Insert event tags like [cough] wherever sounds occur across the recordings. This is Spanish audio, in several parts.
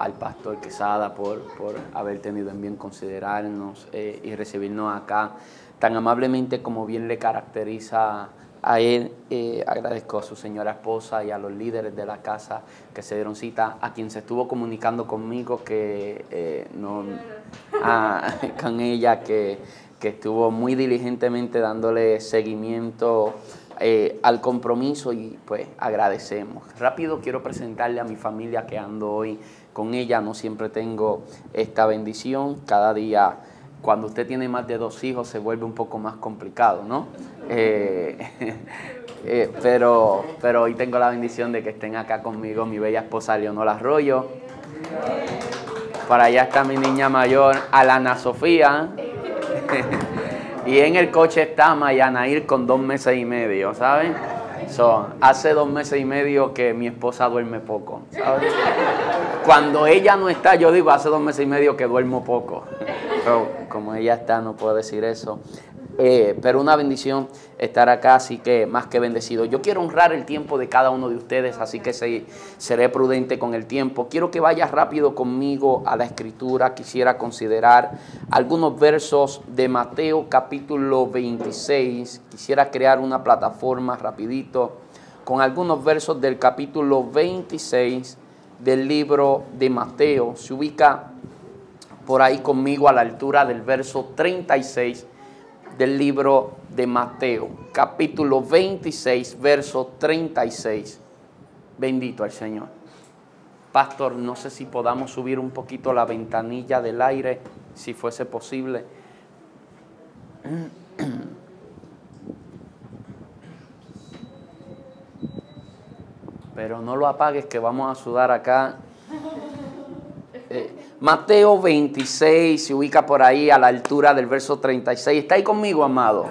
al pastor Quesada por, por haber tenido en bien considerarnos eh, y recibirnos acá tan amablemente como bien le caracteriza a él. Eh, agradezco a su señora esposa y a los líderes de la casa que se dieron cita, a quien se estuvo comunicando conmigo, que eh, no, [laughs] con ella, que, que estuvo muy diligentemente dándole seguimiento al compromiso y pues agradecemos. Rápido quiero presentarle a mi familia que ando hoy con ella, no siempre tengo esta bendición, cada día cuando usted tiene más de dos hijos se vuelve un poco más complicado, ¿no? Eh, [laughs] eh, pero, pero hoy tengo la bendición de que estén acá conmigo mi bella esposa Leonora Arroyo. Para allá está mi niña mayor, Alana Sofía. [laughs] Y en el coche está Mayanair con dos meses y medio, ¿saben? Son, hace dos meses y medio que mi esposa duerme poco, ¿sabes? Cuando ella no está, yo digo, hace dos meses y medio que duermo poco. Pero como ella está, no puedo decir eso. Eh, pero una bendición estar acá, así que más que bendecido. Yo quiero honrar el tiempo de cada uno de ustedes, así que seré prudente con el tiempo. Quiero que vayas rápido conmigo a la escritura. Quisiera considerar algunos versos de Mateo capítulo 26. Quisiera crear una plataforma rapidito con algunos versos del capítulo 26 del libro de Mateo. Se ubica por ahí conmigo a la altura del verso 36 del libro de Mateo, capítulo 26, verso 36. Bendito el Señor. Pastor, no sé si podamos subir un poquito la ventanilla del aire, si fuese posible. Pero no lo apagues que vamos a sudar acá. Mateo 26 se ubica por ahí a la altura del verso 36. ¿Está ahí conmigo, amado?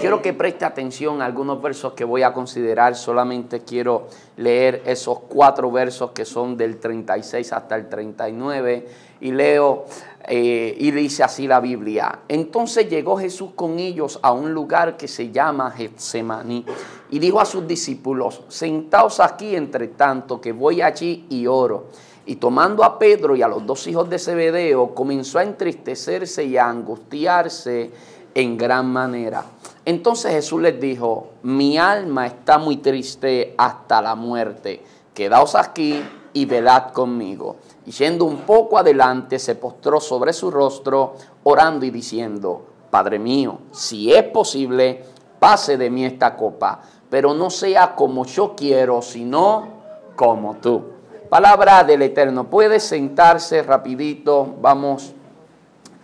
Quiero que preste atención a algunos versos que voy a considerar. Solamente quiero leer esos cuatro versos que son del 36 hasta el 39. Y leo eh, y dice así la Biblia. Entonces llegó Jesús con ellos a un lugar que se llama Getsemaní y dijo a sus discípulos, sentaos aquí entre tanto que voy allí y oro. Y tomando a Pedro y a los dos hijos de Zebedeo, comenzó a entristecerse y a angustiarse en gran manera. Entonces Jesús les dijo, mi alma está muy triste hasta la muerte. Quedaos aquí y velad conmigo. Y yendo un poco adelante, se postró sobre su rostro, orando y diciendo, Padre mío, si es posible, pase de mí esta copa, pero no sea como yo quiero, sino como tú. Palabra del Eterno. Puede sentarse rapidito. Vamos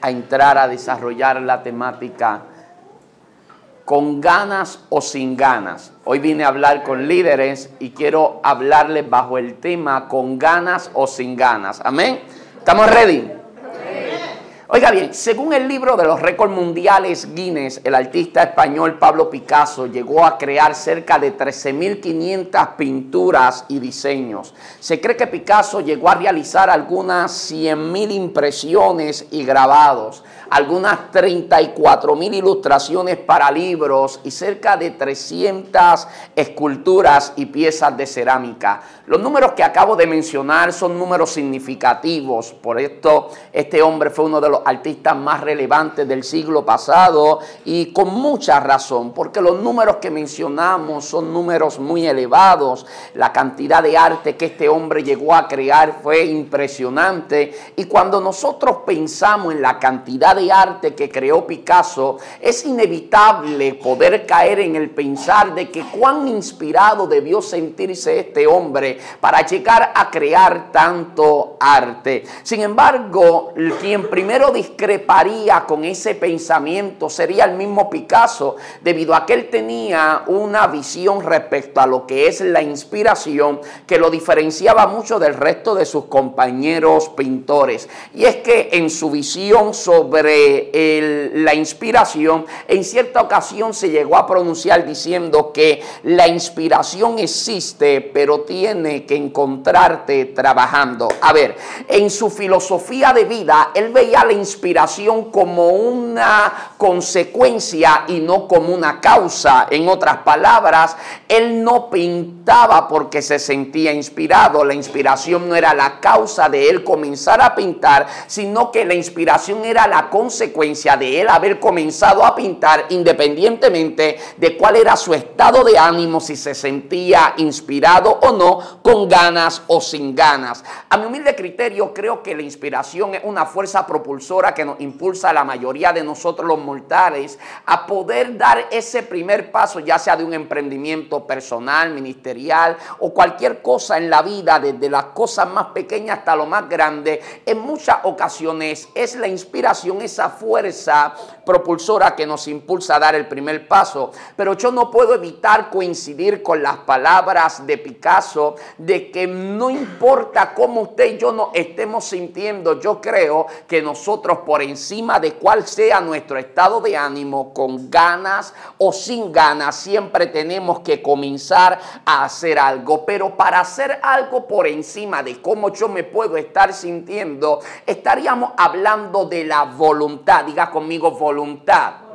a entrar a desarrollar la temática con ganas o sin ganas. Hoy vine a hablar con líderes y quiero hablarles bajo el tema con ganas o sin ganas. Amén. ¿Estamos ready? Oiga bien, según el libro de los récords mundiales Guinness, el artista español Pablo Picasso llegó a crear cerca de 13.500 pinturas y diseños. Se cree que Picasso llegó a realizar algunas 100.000 impresiones y grabados algunas 34 mil ilustraciones para libros y cerca de 300 esculturas y piezas de cerámica. Los números que acabo de mencionar son números significativos, por esto este hombre fue uno de los artistas más relevantes del siglo pasado y con mucha razón, porque los números que mencionamos son números muy elevados, la cantidad de arte que este hombre llegó a crear fue impresionante y cuando nosotros pensamos en la cantidad de arte que creó Picasso, es inevitable poder caer en el pensar de que cuán inspirado debió sentirse este hombre para llegar a crear tanto arte. Sin embargo, quien primero discreparía con ese pensamiento sería el mismo Picasso, debido a que él tenía una visión respecto a lo que es la inspiración que lo diferenciaba mucho del resto de sus compañeros pintores. Y es que en su visión sobre la inspiración, en cierta ocasión se llegó a pronunciar diciendo que la inspiración existe, pero tiene que encontrarte trabajando. A ver, en su filosofía de vida, él veía la inspiración como una consecuencia y no como una causa. En otras palabras, él no pintaba porque se sentía inspirado. La inspiración no era la causa de él comenzar a pintar, sino que la inspiración era la consecuencia de él haber comenzado a pintar independientemente de cuál era su estado de ánimo, si se sentía inspirado o no, con ganas o sin ganas. A mi humilde criterio, creo que la inspiración es una fuerza que nos impulsa a la mayoría de nosotros los mortales a poder dar ese primer paso, ya sea de un emprendimiento personal, ministerial o cualquier cosa en la vida, desde las cosas más pequeñas hasta lo más grande. En muchas ocasiones es la inspiración, esa fuerza propulsora que nos impulsa a dar el primer paso. Pero yo no puedo evitar coincidir con las palabras de Picasso de que no importa cómo usted y yo nos estemos sintiendo, yo creo que nosotros por encima de cuál sea nuestro estado de ánimo, con ganas o sin ganas, siempre tenemos que comenzar a hacer algo. Pero para hacer algo por encima de cómo yo me puedo estar sintiendo, estaríamos hablando de la voluntad. Diga conmigo voluntad. voluntad.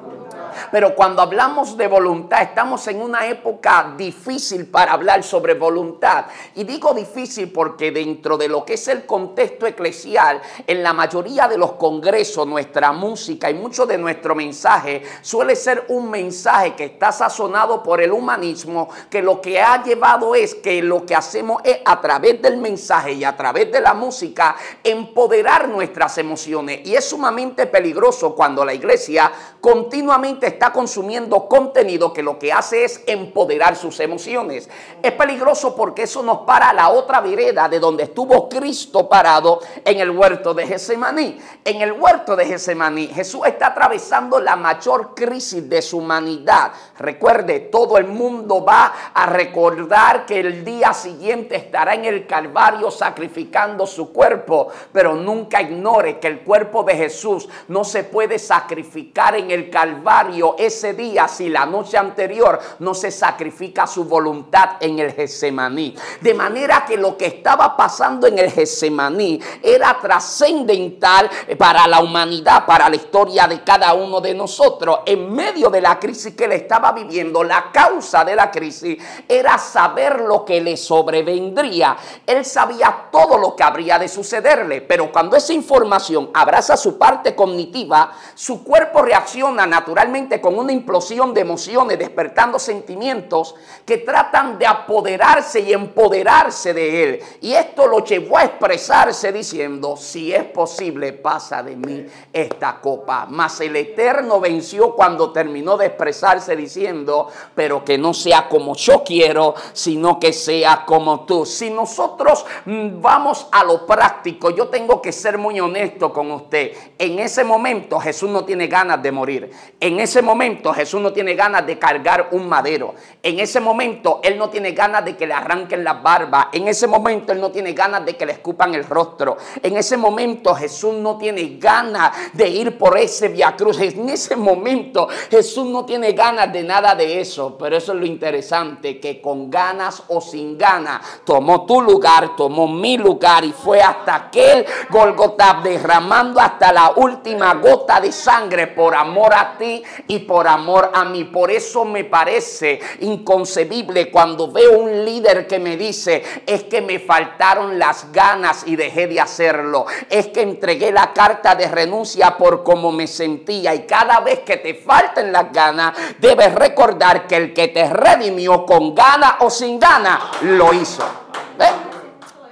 Pero cuando hablamos de voluntad, estamos en una época difícil para hablar sobre voluntad. Y digo difícil porque dentro de lo que es el contexto eclesial, en la mayoría de los congresos, nuestra música y mucho de nuestro mensaje suele ser un mensaje que está sazonado por el humanismo, que lo que ha llevado es que lo que hacemos es a través del mensaje y a través de la música empoderar nuestras emociones. Y es sumamente peligroso cuando la iglesia continuamente está consumiendo contenido que lo que hace es empoderar sus emociones. Es peligroso porque eso nos para a la otra vereda de donde estuvo Cristo parado en el huerto de Getsemaní. En el huerto de Getsemaní Jesús está atravesando la mayor crisis de su humanidad. Recuerde, todo el mundo va a recordar que el día siguiente estará en el Calvario sacrificando su cuerpo, pero nunca ignore que el cuerpo de Jesús no se puede sacrificar en el Calvario ese día si la noche anterior no se sacrifica su voluntad en el Getsemaní. De manera que lo que estaba pasando en el Getsemaní era trascendental para la humanidad, para la historia de cada uno de nosotros. En medio de la crisis que él estaba viviendo, la causa de la crisis era saber lo que le sobrevendría. Él sabía todo lo que habría de sucederle, pero cuando esa información abraza su parte cognitiva, su cuerpo reacciona naturalmente con una implosión de emociones, despertando sentimientos que tratan de apoderarse y empoderarse de él. Y esto lo llevó a expresarse diciendo, si es posible, pasa de mí esta copa. Mas el Eterno venció cuando terminó de expresarse diciendo, pero que no sea como yo quiero, sino que sea como tú. Si nosotros mm, vamos a lo práctico, yo tengo que ser muy honesto con usted. En ese momento Jesús no tiene ganas de morir. En ese momento Jesús no tiene ganas de cargar un madero. En ese momento Él no tiene ganas de que le arranquen las barbas. En ese momento Él no tiene ganas de que le escupan el rostro. En ese momento Jesús no tiene ganas de ir por ese via cruz. En ese momento Jesús no tiene ganas de nada de eso. Pero eso es lo interesante, que con ganas o sin ganas tomó tu lugar, tomó mi lugar y fue hasta aquel Golgotha derramando hasta la última gota de sangre por amor a ti y por amor a mí. Por eso me parece inconcebible cuando veo un líder que me dice, es que me faltaron las ganas y dejé de hacerlo. Es que entregué la carta de renuncia por cómo me sentía. Y cada vez que te falten las ganas, debes recordar que el que te redimió con gana o sin gana, lo hizo.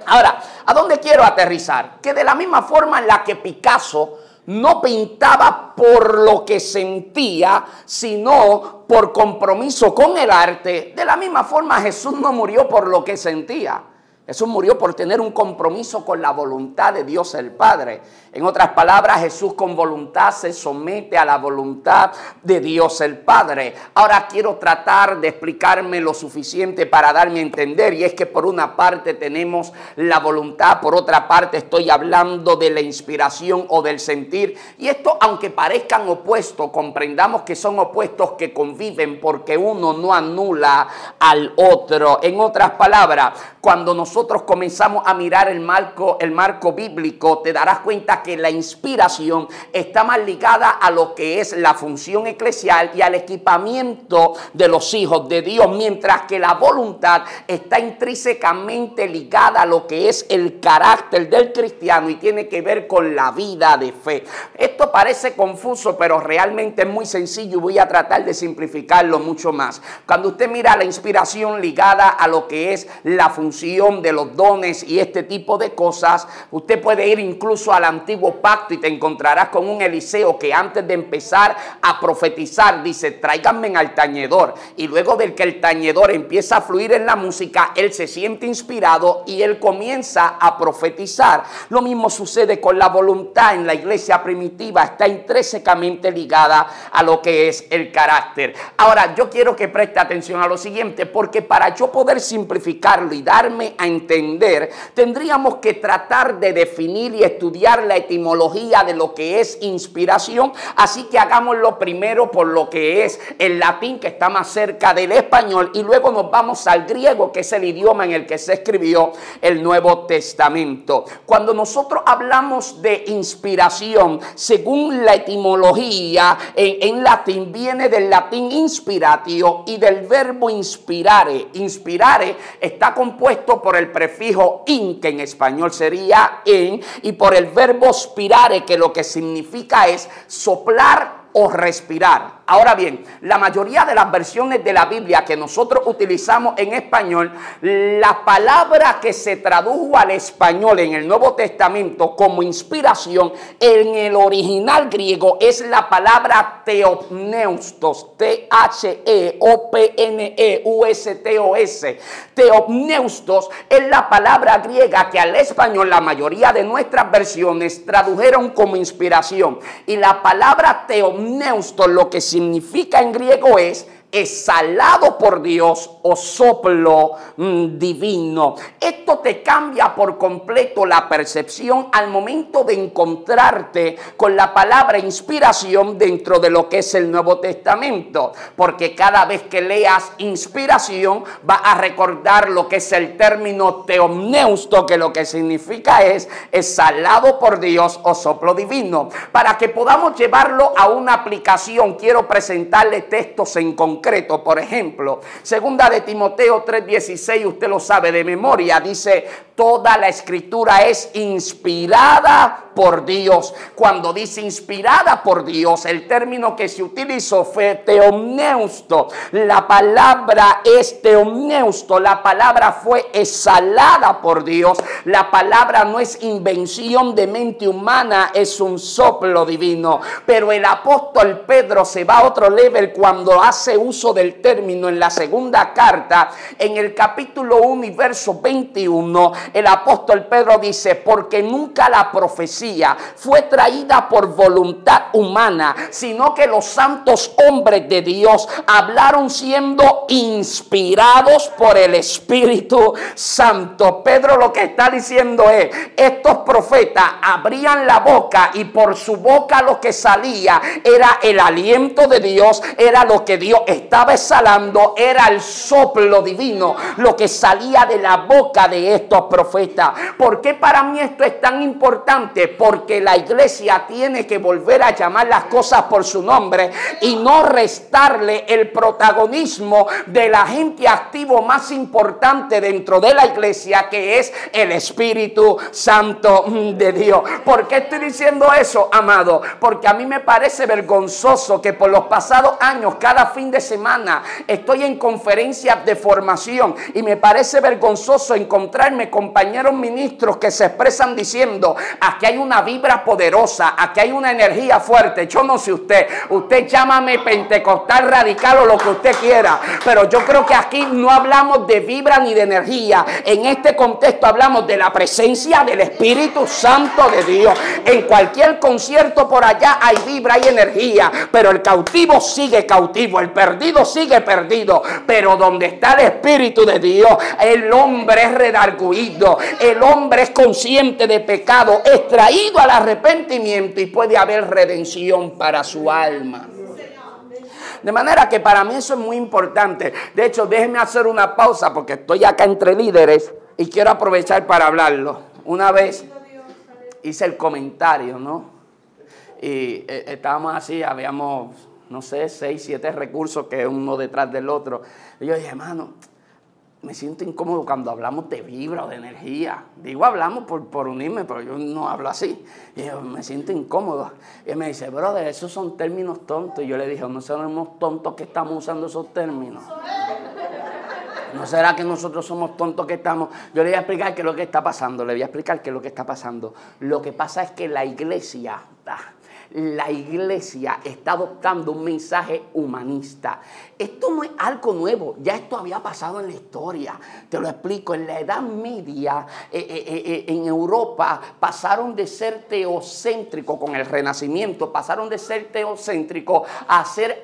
Ahora, ¿a dónde quiero aterrizar? Que de la misma forma en la que Picasso no pintaba por lo que sentía, sino por compromiso con el arte. De la misma forma Jesús no murió por lo que sentía. Jesús murió por tener un compromiso con la voluntad de Dios el Padre. En otras palabras, Jesús con voluntad se somete a la voluntad de Dios el Padre. Ahora quiero tratar de explicarme lo suficiente para darme a entender. Y es que por una parte tenemos la voluntad, por otra parte estoy hablando de la inspiración o del sentir. Y esto, aunque parezcan opuestos, comprendamos que son opuestos que conviven porque uno no anula al otro. En otras palabras, cuando nosotros nosotros comenzamos a mirar el marco, el marco bíblico, te darás cuenta que la inspiración está más ligada a lo que es la función eclesial y al equipamiento de los hijos de Dios, mientras que la voluntad está intrínsecamente ligada a lo que es el carácter del cristiano y tiene que ver con la vida de fe. Esto parece confuso, pero realmente es muy sencillo y voy a tratar de simplificarlo mucho más. Cuando usted mira la inspiración ligada a lo que es la función de los dones y este tipo de cosas, usted puede ir incluso al antiguo pacto y te encontrarás con un Eliseo que antes de empezar a profetizar dice, tráiganme al tañedor. Y luego del que el tañedor empieza a fluir en la música, él se siente inspirado y él comienza a profetizar. Lo mismo sucede con la voluntad en la iglesia primitiva, está intrínsecamente ligada a lo que es el carácter. Ahora, yo quiero que preste atención a lo siguiente, porque para yo poder simplificarlo y darme a entender, tendríamos que tratar de definir y estudiar la etimología de lo que es inspiración. Así que hagámoslo primero por lo que es el latín, que está más cerca del español, y luego nos vamos al griego, que es el idioma en el que se escribió el Nuevo Testamento. Cuando nosotros hablamos de inspiración, según la etimología en, latín, viene del latín inspiratio y del verbo inspirare. Inspirare está compuesto por el prefijo in, que en español sería en, y por el verbo spirare, que lo que significa es soplar o respirar. Ahora bien, la mayoría de las versiones de la Biblia que nosotros utilizamos en español, la palabra que se tradujo al español en el Nuevo Testamento como inspiración en el original griego es la palabra teopneustos, T-H-E-O-P-N-E-U-S-T-O-S. Teopneustos es la palabra griega que al español la mayoría de nuestras versiones tradujeron como inspiración. Y la palabra teopneustos lo que significa en griego es exhalado por Dios o soplo mm, divino. Esto te cambia por completo la percepción al momento de encontrarte con la palabra inspiración dentro de lo que es el Nuevo Testamento. Porque cada vez que leas inspiración va a recordar lo que es el término teomneusto, que lo que significa es exhalado por Dios o soplo divino. Para que podamos llevarlo a una aplicación, quiero presentarle textos en concreto por ejemplo, segunda de Timoteo 3:16, usted lo sabe de memoria, dice, toda la escritura es inspirada por Dios. Cuando dice inspirada por Dios, el término que se utilizó fue teomneusto. La palabra es teomneusto. La palabra fue exhalada por Dios. La palabra no es invención de mente humana, es un soplo divino. Pero el apóstol Pedro se va a otro level cuando hace uso del término en la segunda carta, en el capítulo 1 y verso 21. El apóstol Pedro dice, porque nunca la profecía fue traída por voluntad humana, sino que los santos hombres de Dios hablaron siendo inspirados por el Espíritu Santo. Pedro lo que está diciendo es, estos profetas abrían la boca y por su boca lo que salía era el aliento de Dios, era lo que Dios estaba exhalando, era el soplo divino, lo que salía de la boca de estos profetas. ¿Por qué para mí esto es tan importante? porque la iglesia tiene que volver a llamar las cosas por su nombre y no restarle el protagonismo del agente activo más importante dentro de la iglesia, que es el Espíritu Santo de Dios. ¿Por qué estoy diciendo eso, amado? Porque a mí me parece vergonzoso que por los pasados años, cada fin de semana, estoy en conferencias de formación y me parece vergonzoso encontrarme compañeros ministros que se expresan diciendo, aquí hay un una vibra poderosa, aquí hay una energía fuerte. Yo no sé usted, usted llámame pentecostal radical o lo que usted quiera, pero yo creo que aquí no hablamos de vibra ni de energía. En este contexto hablamos de la presencia del Espíritu Santo de Dios. En cualquier concierto por allá hay vibra, hay energía, pero el cautivo sigue cautivo, el perdido sigue perdido, pero donde está el Espíritu de Dios, el hombre es redarguido, el hombre es consciente de pecado, es traído al arrepentimiento y puede haber redención para su alma. De manera que para mí eso es muy importante. De hecho, déjenme hacer una pausa porque estoy acá entre líderes y quiero aprovechar para hablarlo. Una vez hice el comentario, ¿no? Y eh, estábamos así, habíamos, no sé, seis, siete recursos que uno detrás del otro. Y yo dije, hermano, me siento incómodo cuando hablamos de vibra de energía. Digo, hablamos por, por unirme, pero yo no hablo así. Y yo me siento incómodo. Y él me dice, brother, esos son términos tontos. Y yo le dije, no somos tontos que estamos usando esos términos. ¿No será que nosotros somos tontos que estamos? Yo le voy a explicar qué es lo que está pasando. Le voy a explicar qué es lo que está pasando. Lo que pasa es que la iglesia, ah, la iglesia está adoptando un mensaje humanista. Esto no es algo nuevo, ya esto había pasado en la historia. Te lo explico, en la Edad Media, eh, eh, eh, en Europa, pasaron de ser teocéntrico con el Renacimiento, pasaron de ser teocéntrico a ser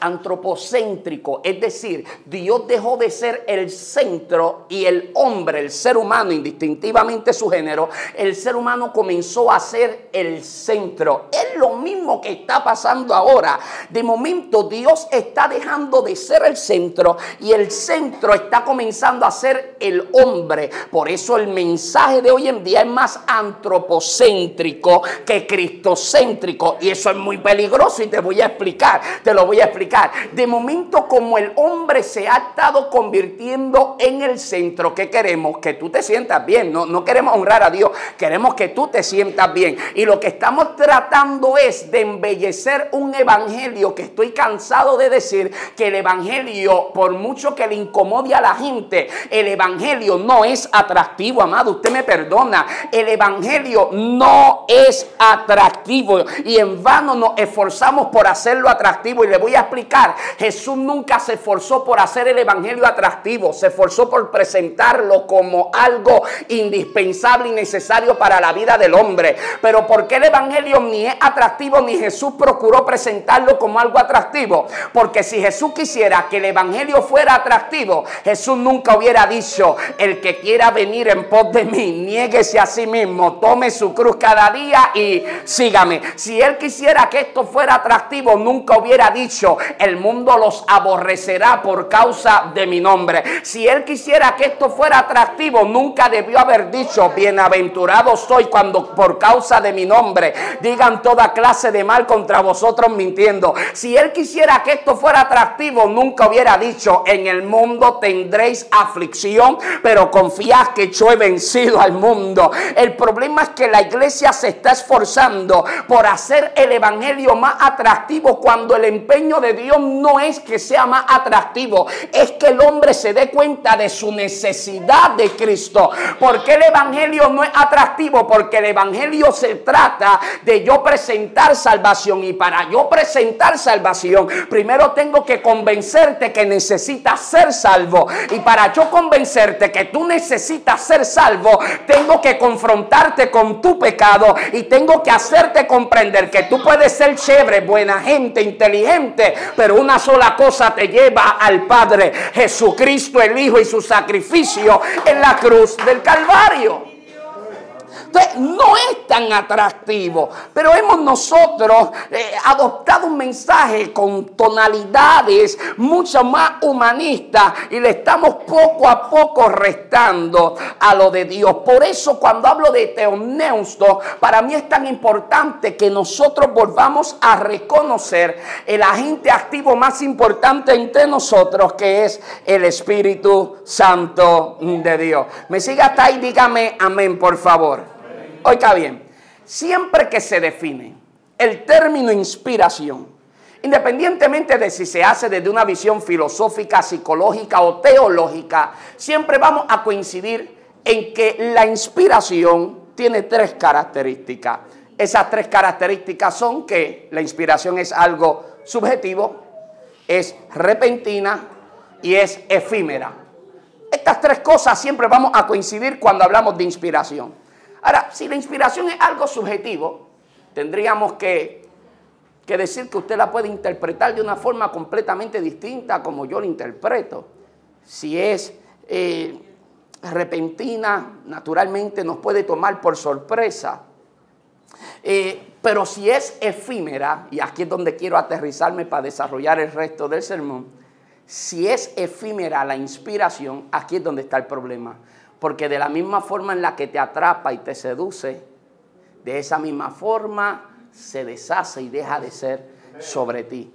antropocéntrico. Es decir, Dios dejó de ser el centro y el hombre, el ser humano, indistintivamente su género, el ser humano comenzó a ser el centro. Es lo mismo que está pasando ahora. De momento Dios está dejando de ser el centro y el centro está comenzando a ser el hombre. Por eso el mensaje de hoy en día es más antropocéntrico que cristocéntrico y eso es muy peligroso y te voy a explicar, te lo voy a explicar. De momento como el hombre se ha estado convirtiendo en el centro, ¿qué queremos? Que tú te sientas bien, no, no queremos honrar a Dios, queremos que tú te sientas bien. Y lo que estamos tratando es de embellecer un evangelio que estoy cansado de decir que el Evangelio, por mucho que le incomode a la gente, el Evangelio no es atractivo, amado. Usted me perdona. El Evangelio no es atractivo y en vano nos esforzamos por hacerlo atractivo. Y le voy a explicar, Jesús nunca se esforzó por hacer el Evangelio atractivo, se esforzó por presentarlo como algo indispensable y necesario para la vida del hombre. Pero ¿por qué el Evangelio ni es atractivo ni Jesús procuró presentarlo como algo atractivo? Porque si Jesús quisiera que el Evangelio fuera atractivo, Jesús nunca hubiera dicho, el que quiera venir en pos de mí, niéguese a sí mismo, tome su cruz cada día y sígame. Si Él quisiera que esto fuera atractivo, nunca hubiera dicho, el mundo los aborrecerá por causa de mi nombre. Si Él quisiera que esto fuera atractivo, nunca debió haber dicho, bienaventurado soy cuando por causa de mi nombre digan toda clase de mal contra vosotros mintiendo. Si Él quisiera que esto fuera atractivo, nunca hubiera dicho, en el mundo tendréis aflicción, pero confiad que yo he vencido al mundo. El problema es que la iglesia se está esforzando por hacer el evangelio más atractivo cuando el empeño de Dios no es que sea más atractivo, es que el hombre se dé cuenta de su necesidad de Cristo. porque el evangelio no es atractivo? Porque el evangelio se trata de yo presentar salvación y para yo presentar salvación, primero tengo que convencerte que necesitas ser salvo. Y para yo convencerte que tú necesitas ser salvo, tengo que confrontarte con tu pecado y tengo que hacerte comprender que tú puedes ser chévere, buena gente, inteligente, pero una sola cosa te lleva al Padre, Jesucristo el Hijo y su sacrificio en la cruz del Calvario no es tan atractivo, pero hemos nosotros eh, adoptado un mensaje con tonalidades mucho más humanistas y le estamos poco a poco restando a lo de Dios. Por eso cuando hablo de teoneusto, para mí es tan importante que nosotros volvamos a reconocer el agente activo más importante entre nosotros, que es el Espíritu Santo de Dios. Me sigue hasta ahí, dígame amén, por favor. Oiga bien, siempre que se define el término inspiración, independientemente de si se hace desde una visión filosófica, psicológica o teológica, siempre vamos a coincidir en que la inspiración tiene tres características. Esas tres características son que la inspiración es algo subjetivo, es repentina y es efímera. Estas tres cosas siempre vamos a coincidir cuando hablamos de inspiración. Ahora, si la inspiración es algo subjetivo, tendríamos que, decir que usted la puede interpretar de una forma completamente distinta como yo la interpreto. Si es eh, repentina, naturalmente nos puede tomar por sorpresa. Eh, pero si es efímera, y aquí es donde quiero aterrizarme para desarrollar el resto del sermón, si es efímera la inspiración, aquí es donde está el problema. Porque de la misma forma en la que te atrapa y te seduce, de esa misma forma se deshace y deja de ser sobre ti.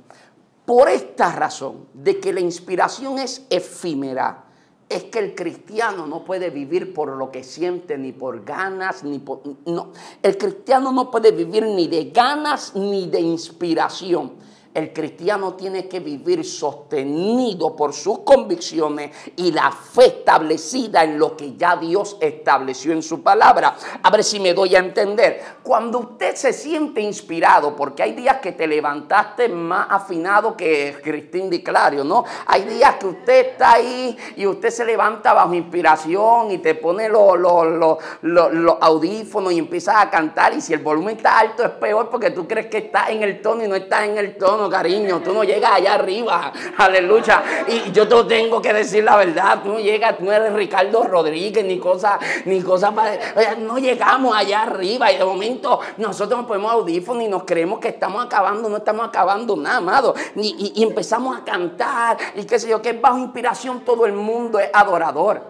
Por esta razón, de que la inspiración es efímera, es que el cristiano no puede vivir por lo que siente, ni por ganas, ni por... No, el cristiano no puede vivir ni de ganas ni de inspiración. El cristiano tiene que vivir sostenido por sus convicciones y la fe establecida en lo que ya Dios estableció en su palabra. A ver si me doy a entender. Cuando usted se siente inspirado, porque hay días que te levantaste más afinado que Cristín Di Clario, ¿no? Hay días que usted está ahí y usted se levanta bajo inspiración y te pone los, los audífonos y empieza a cantar y si el volumen está alto es peor porque tú crees que está en el tono y no está en el tono cariño, tú no llegas allá arriba, aleluya. Y yo te tengo que decir la verdad, tú no llegas, tú no eres Ricardo Rodríguez, ni cosa, ni cosa para... No llegamos allá arriba y de momento nosotros nos ponemos audífonos y nos creemos que estamos acabando, no estamos acabando nada, amado. Y, y empezamos a cantar y qué sé yo, que bajo inspiración todo el mundo es adorador.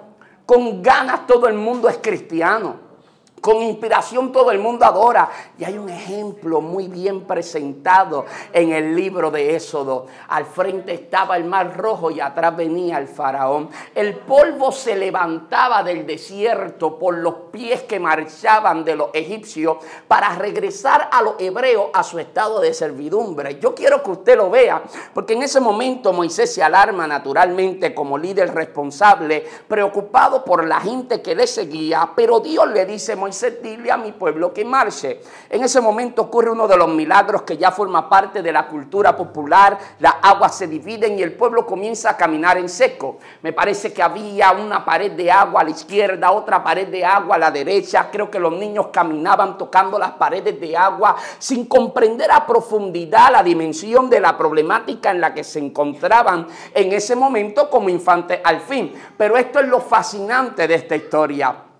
Con ganas todo el mundo es cristiano. Con inspiración todo el mundo adora. Y hay un ejemplo muy bien presentado en el libro de Éxodo. Al frente estaba el mar rojo y atrás venía el faraón. El polvo se levantaba del desierto por los pies que marchaban de los egipcios para regresar a los hebreos a su estado de servidumbre. Yo quiero que usted lo vea, porque en ese momento Moisés se alarma naturalmente como líder responsable, preocupado por la gente que le seguía, pero Dios le dice, Moisés, dile a mi pueblo que marche. En ese momento ocurre uno de los milagros que ya forma parte de la cultura popular. Las aguas se dividen y el pueblo comienza a caminar en seco. Me parece que había una pared de agua a la izquierda, otra pared de agua a la derecha. Creo que los niños caminaban tocando las paredes de agua sin comprender a profundidad la dimensión de la problemática en la que se encontraban en ese momento como infantes al fin. Pero esto es lo fascinante de esta historia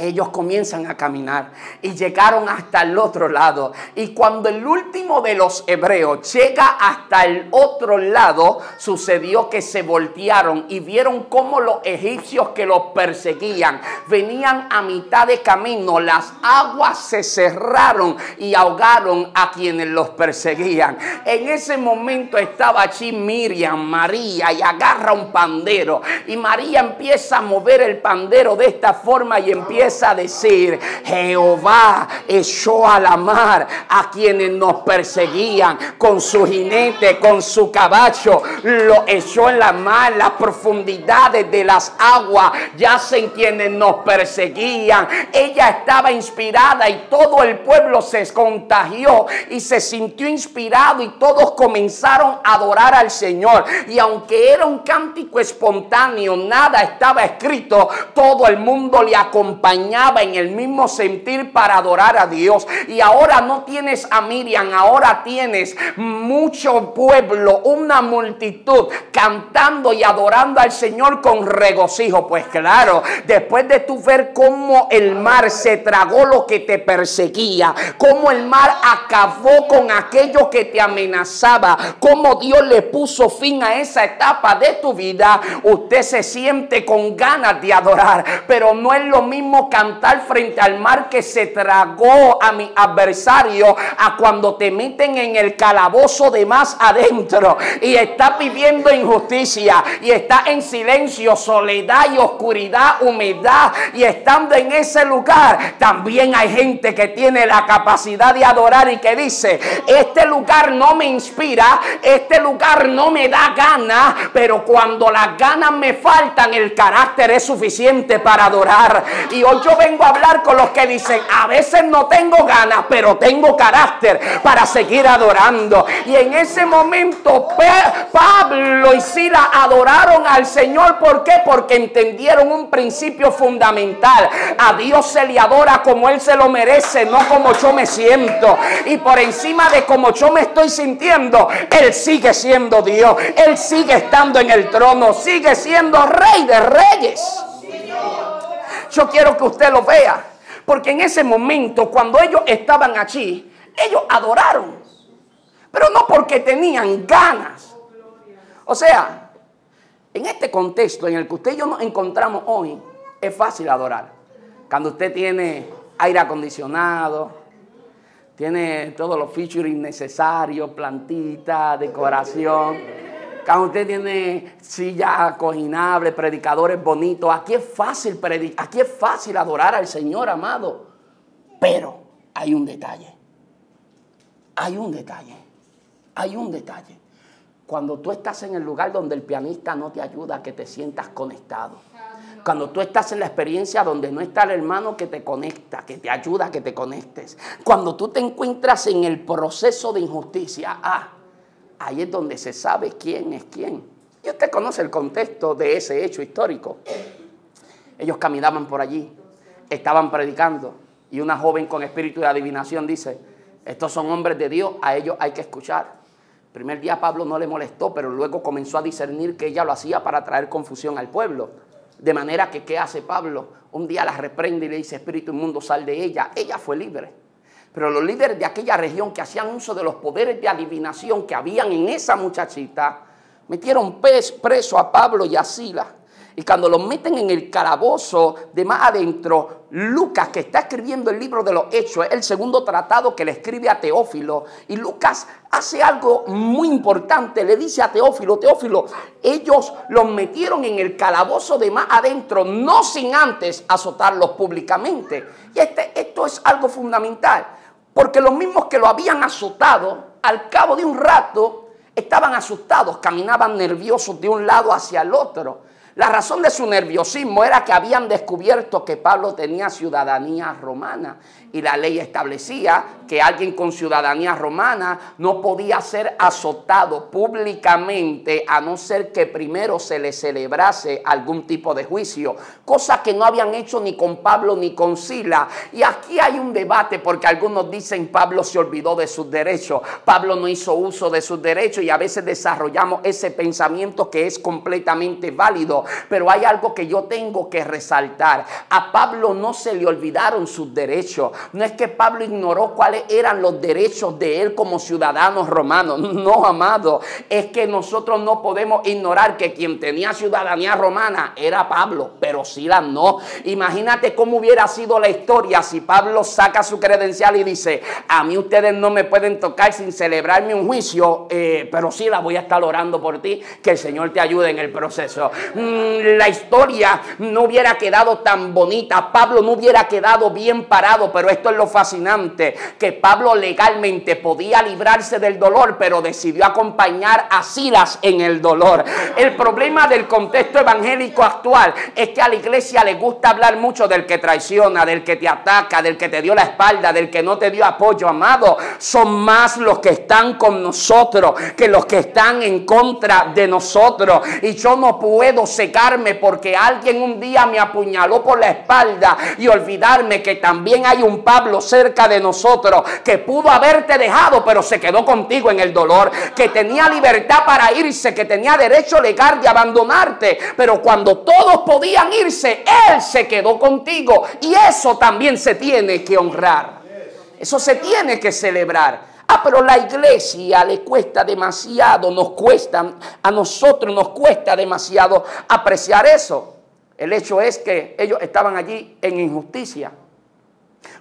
ellos comienzan a caminar y llegaron hasta el otro lado. Y cuando el último de los hebreos llega hasta el otro lado, sucedió que se voltearon y vieron cómo los egipcios que los perseguían venían a mitad de camino. Las aguas se cerraron y ahogaron a quienes los perseguían. En ese momento estaba allí Miriam, María, y agarra un pandero. Y María empieza a mover el pandero de esta forma y empieza a decir, Jehová echó a la mar a quienes nos perseguían con su jinete, con su caballo, lo echó en la mar, las profundidades de las aguas yacen quienes nos perseguían. Ella estaba inspirada y todo el pueblo se contagió y se sintió inspirado y todos comenzaron a adorar al Señor. Y aunque era un cántico espontáneo, nada estaba escrito, todo el mundo le acompañó en el mismo sentir para adorar a Dios. Y ahora no tienes a Miriam, ahora tienes mucho pueblo, una multitud cantando y adorando al Señor con regocijo. Pues claro, después de tu ver cómo el mar se tragó lo que te perseguía, cómo el mar acabó con aquello que te amenazaba, cómo Dios le puso fin a esa etapa de tu vida, usted se siente con ganas de adorar, pero no es lo mismo cantar frente al mar que se tragó a mi adversario a cuando te meten en el calabozo de más adentro y estás viviendo injusticia y estás en silencio, soledad y oscuridad, humedad y estando en ese lugar también hay gente que tiene la capacidad de adorar y que dice, este lugar no me inspira, este lugar no me da ganas, pero cuando las ganas me faltan el carácter es suficiente para adorar. Y yo vengo a hablar con los que dicen, a veces no tengo ganas, pero tengo carácter para seguir adorando. Y en ese momento Pablo y Sila adoraron al Señor. ¿Por qué? Porque entendieron un principio fundamental. A Dios se le adora como Él se lo merece, no como yo me siento. Y por encima de como yo me estoy sintiendo, Él sigue siendo Dios. Él sigue estando en el trono, sigue siendo Rey de Reyes. Yo quiero que usted lo vea. Porque en ese momento, cuando ellos estaban allí, ellos adoraron. Pero no porque tenían ganas. O sea, en este contexto en el que usted y yo nos encontramos hoy, Es fácil adorar. Cuando usted tiene aire acondicionado, tiene todos los features necesarios, plantita, decoración. Cuando usted tiene silla cojinable, predicadores bonitos, aquí es fácil predicar, aquí es fácil adorar al Señor amado. Pero hay un detalle. Hay un detalle. Hay un detalle. Cuando tú estás en el lugar donde el pianista no te ayuda a que te sientas conectado. Cuando tú estás en la experiencia donde no está el hermano que te conecta, que te ayuda a que te conectes. Cuando tú te encuentras en el proceso de injusticia, ah, ahí es donde se sabe quién es quién. Y usted conoce el contexto de ese hecho histórico. Ellos caminaban por allí, estaban predicando, y una joven con espíritu de adivinación dice, estos son hombres de Dios, a ellos hay que escuchar. El primer día Pablo no le molestó, pero luego comenzó a discernir que ella lo hacía para traer confusión al pueblo. De manera que, ¿qué hace Pablo? Un día la reprende y le dice, espíritu inmundo, sal de ella. Ella fue libre. Pero los líderes de aquella región que hacían uso de los poderes de adivinación que habían en esa muchachita, metieron preso a Pablo y a Silas y cuando los meten en el calabozo de más adentro, Lucas, que está escribiendo el libro de los Hechos, es el segundo tratado que le escribe a Teófilo. Y Lucas hace algo muy importante. Le dice a Teófilo, Teófilo, ellos los metieron en el calabozo de más adentro, no sin antes azotarlos públicamente. Y este, esto es algo fundamental. Porque los mismos que lo habían azotado, al cabo de un rato, estaban asustados, caminaban nerviosos de un lado hacia el otro. La razón de su nerviosismo era que habían descubierto que Pablo tenía ciudadanía romana y la ley establecía que alguien con ciudadanía romana no podía ser azotado públicamente a no ser que primero se le celebrase algún tipo de juicio, cosa que no habían hecho ni con Pablo ni con Sila. Y aquí hay un debate porque algunos dicen Pablo se olvidó de sus derechos, Pablo no hizo uso de sus derechos y a veces desarrollamos ese pensamiento que es completamente válido, pero hay algo que yo tengo que resaltar. A Pablo no se le olvidaron sus derechos. No es que Pablo ignoró cuáles eran los derechos de él como ciudadano romano. [laughs] No, amado. Es que nosotros no podemos ignorar que quien tenía ciudadanía romana era Pablo, pero Sila no. Imagínate cómo hubiera sido la historia si Pablo saca su credencial y dice, a mí ustedes no me pueden tocar sin celebrarme un juicio, eh, pero Sila voy a estar orando por ti, que el Señor te ayude en el proceso. Mm, la historia no hubiera quedado tan bonita, Pablo no hubiera quedado bien parado, pero esto es lo fascinante, que Pablo legalmente podía librarse del dolor, pero decidió acompañar a Silas en el dolor. El problema del contexto evangélico actual es que a la iglesia le gusta hablar mucho del que traiciona, del que te ataca, del que te dio la espalda, del que no te dio apoyo, amado. Son más los que están con nosotros que los que están en contra de nosotros. Y yo no puedo porque alguien un día me apuñaló por la espalda y olvidarme que también hay un Pablo cerca de nosotros que pudo haberte dejado, pero se quedó contigo en el dolor, que tenía libertad para irse, que tenía derecho legal de abandonarte, pero cuando todos podían irse, Él se quedó contigo y eso también se tiene que honrar. Eso se tiene que celebrar. Ah, pero la iglesia le cuesta demasiado, nos cuesta, a nosotros nos cuesta demasiado apreciar eso. El hecho es que ellos estaban allí en injusticia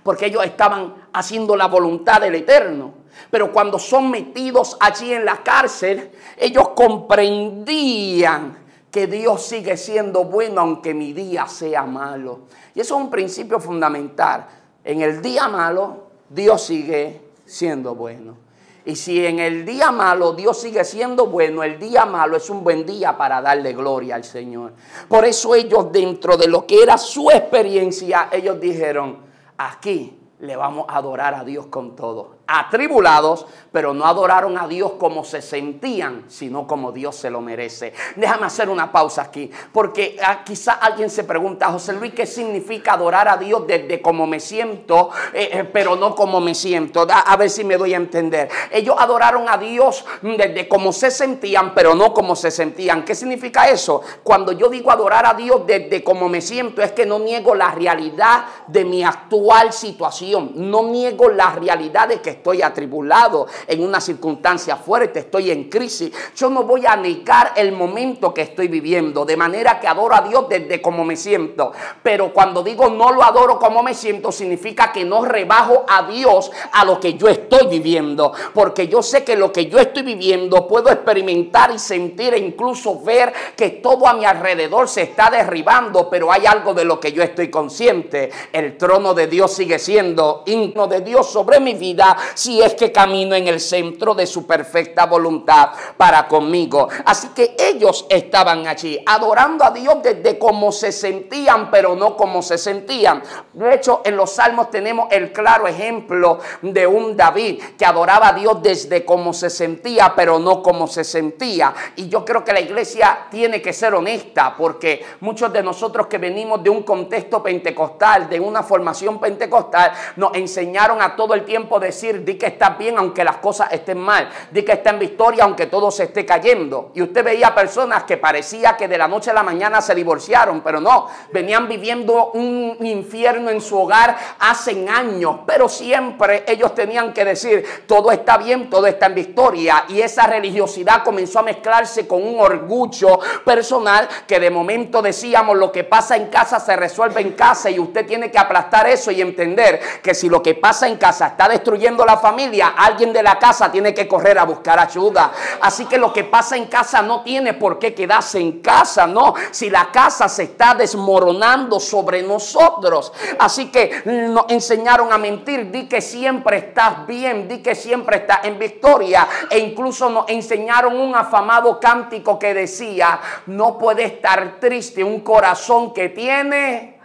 porque ellos estaban haciendo la voluntad del Eterno. Pero cuando son metidos allí en la cárcel, ellos comprendían que Dios sigue siendo bueno aunque mi día sea malo. Y eso es un principio fundamental. En el día malo, Dios sigue siendo bueno. Y si en el día malo Dios sigue siendo bueno, el día malo es un buen día para darle gloria al Señor. Por eso ellos dentro de lo que era su experiencia, ellos dijeron, aquí le vamos a adorar a Dios con todo atribulados, pero no adoraron a Dios como se sentían, sino como Dios se lo merece. Déjame hacer una pausa aquí, porque ah, quizá alguien se pregunta, José Luis, ¿qué significa adorar a Dios desde como me siento, eh, eh, pero no como me siento? a ver si me doy a entender. Ellos adoraron a Dios desde como se sentían, pero no como se sentían. ¿Qué significa eso? Cuando yo digo adorar a Dios desde como me siento, es que no niego la realidad de mi actual situación, no niego la realidad de que estoy atribulado en una circunstancia fuerte, estoy en crisis, yo no voy a negar el momento que estoy viviendo, de manera que adoro a Dios desde como me siento. Pero cuando digo no lo adoro como me siento, significa que no rebajo a Dios a lo que yo estoy viviendo, porque yo sé que lo que yo estoy viviendo puedo experimentar y sentir e incluso ver que todo a mi alrededor se está derribando, pero hay algo de lo que yo estoy consciente. El trono de Dios sigue siendo himno de Dios sobre mi vida si es que camino en el centro de su perfecta voluntad para conmigo. Así que ellos estaban allí adorando a Dios desde cómo se sentían, pero no como se sentían. De hecho, en los salmos tenemos el claro ejemplo de un David que adoraba a Dios desde cómo se sentía, pero no como se sentía. Y yo creo que la iglesia tiene que ser honesta, porque muchos de nosotros que venimos de un contexto pentecostal, de una formación pentecostal, nos enseñaron a todo el tiempo decir, di que estás bien aunque las cosas estén mal, di que está en victoria aunque todo se esté cayendo. Y usted veía personas que parecía que de la noche a la mañana se divorciaron, pero no, venían viviendo un infierno en su hogar hace años, pero siempre ellos tenían que decir, todo está bien, todo está en victoria. Y esa religiosidad comenzó a mezclarse con un orgullo personal que de momento decíamos, lo que pasa en casa se resuelve en casa y usted tiene que aplastar eso y entender que si lo que pasa en casa está destruyendo la familia, alguien de la casa tiene que correr a buscar ayuda. Así que lo que pasa en casa no tiene por qué quedarse en casa, no. Si la casa se está desmoronando sobre nosotros. Así que nos enseñaron a mentir. Di que siempre estás bien, di que siempre estás en victoria. E incluso nos enseñaron un afamado cántico que decía, no puede estar triste un corazón que tiene